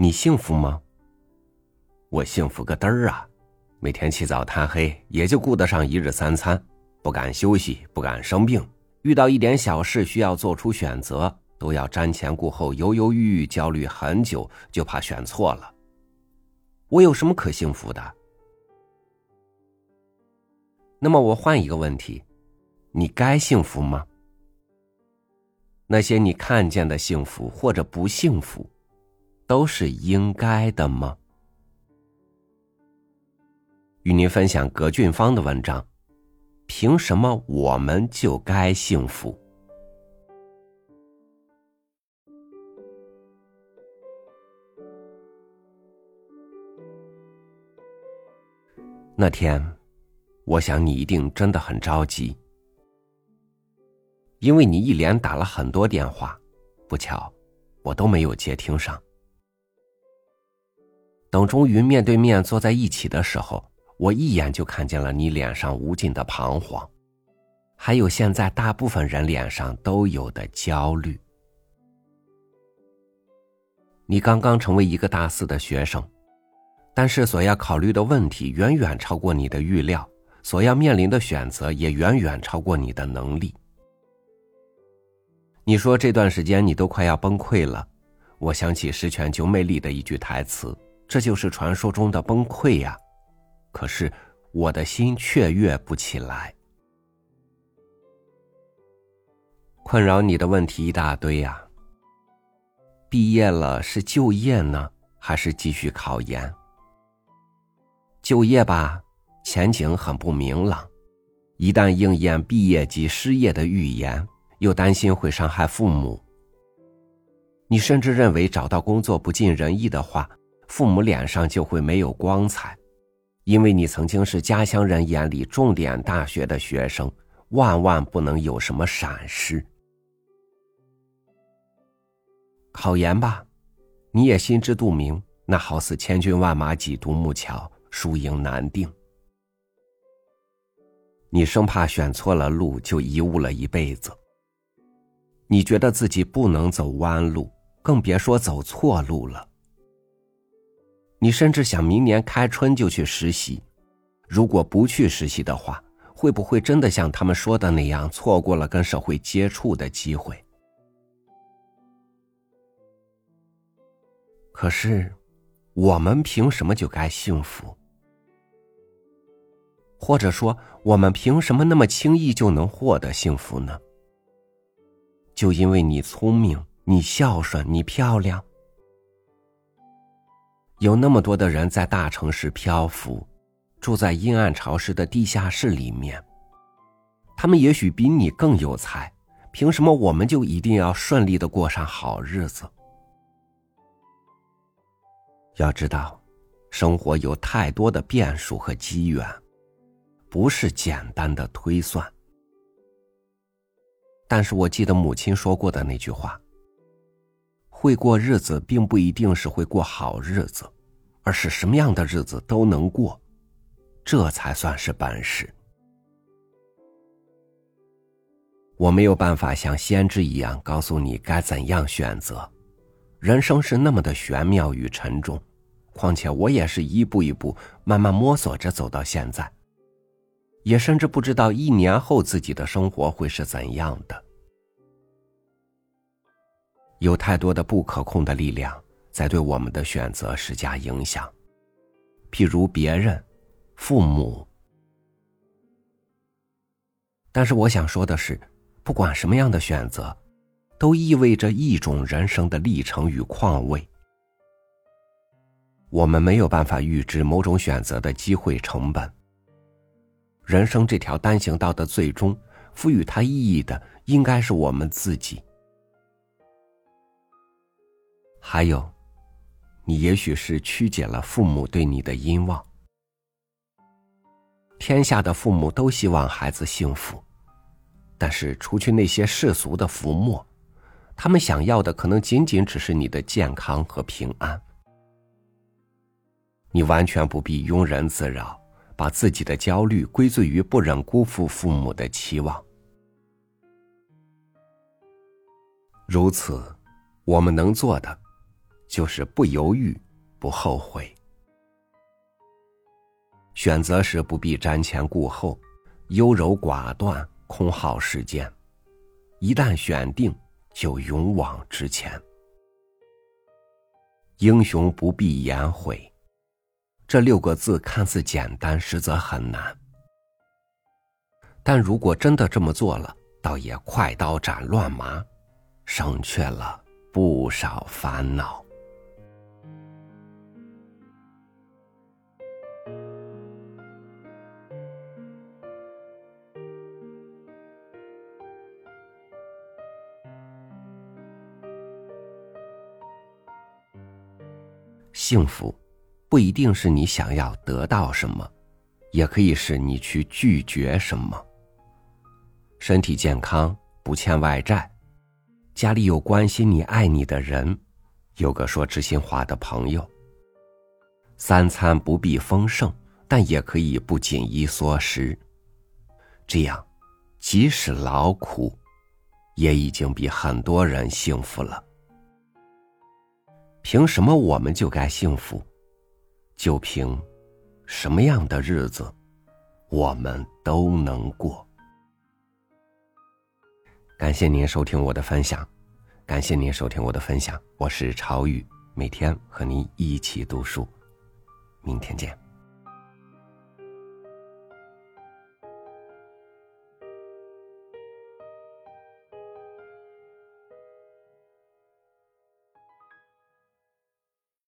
你幸福吗？我幸福个嘚儿啊！每天起早贪黑，也就顾得上一日三餐，不敢休息，不敢生病。遇到一点小事需要做出选择，都要瞻前顾后，犹犹豫豫，焦虑很久，就怕选错了。我有什么可幸福的？那么我换一个问题：你该幸福吗？那些你看见的幸福或者不幸福，都是应该的吗？与您分享葛俊芳的文章：凭什么我们就该幸福？那天，我想你一定真的很着急。因为你一连打了很多电话，不巧，我都没有接听上。等终于面对面坐在一起的时候，我一眼就看见了你脸上无尽的彷徨，还有现在大部分人脸上都有的焦虑。你刚刚成为一个大四的学生，但是所要考虑的问题远远超过你的预料，所要面临的选择也远远超过你的能力。你说这段时间你都快要崩溃了，我想起十全九美里的一句台词：“这就是传说中的崩溃呀。”可是我的心雀跃不起来。困扰你的问题一大堆呀。毕业了是就业呢，还是继续考研？就业吧，前景很不明朗，一旦应验毕业即失业的预言。又担心会伤害父母。你甚至认为找到工作不尽人意的话，父母脸上就会没有光彩，因为你曾经是家乡人眼里重点大学的学生，万万不能有什么闪失。考研吧，你也心知肚明，那好似千军万马挤独木桥，输赢难定。你生怕选错了路，就贻误了一辈子。你觉得自己不能走弯路，更别说走错路了。你甚至想明年开春就去实习，如果不去实习的话，会不会真的像他们说的那样，错过了跟社会接触的机会？可是，我们凭什么就该幸福？或者说，我们凭什么那么轻易就能获得幸福呢？就因为你聪明，你孝顺，你漂亮，有那么多的人在大城市漂浮，住在阴暗潮湿的地下室里面。他们也许比你更有才，凭什么我们就一定要顺利的过上好日子？要知道，生活有太多的变数和机缘，不是简单的推算。但是我记得母亲说过的那句话：“会过日子，并不一定是会过好日子，而是什么样的日子都能过，这才算是本事。”我没有办法像先知一样告诉你该怎样选择，人生是那么的玄妙与沉重，况且我也是一步一步慢慢摸索着走到现在。也甚至不知道一年后自己的生活会是怎样的。有太多的不可控的力量在对我们的选择施加影响，譬如别人、父母。但是我想说的是，不管什么样的选择，都意味着一种人生的历程与况味。我们没有办法预知某种选择的机会成本。人生这条单行道的最终，赋予它意义的应该是我们自己。还有，你也许是曲解了父母对你的殷望。天下的父母都希望孩子幸福，但是除去那些世俗的浮沫，他们想要的可能仅仅只是你的健康和平安。你完全不必庸人自扰。把自己的焦虑归罪于不忍辜负父母的期望，如此，我们能做的，就是不犹豫，不后悔。选择时不必瞻前顾后，优柔寡断，空耗时间。一旦选定，就勇往直前。英雄不必言悔，这六个字看似简单，实则很难。但如果真的这么做了，倒也快刀斩乱麻，省却了不少烦恼。幸福，不一定是你想要得到什么，也可以是你去拒绝什么。身体健康，不欠外债，家里有关心你、爱你的人，有个说知心话的朋友。三餐不必丰盛，但也可以不紧衣缩食。这样，即使劳苦，也已经比很多人幸福了。凭什么我们就该幸福？就凭什么样的日子，我们都能过？感谢您收听我的分享，感谢您收听我的分享，我是朝雨，每天和您一起读书，明天见。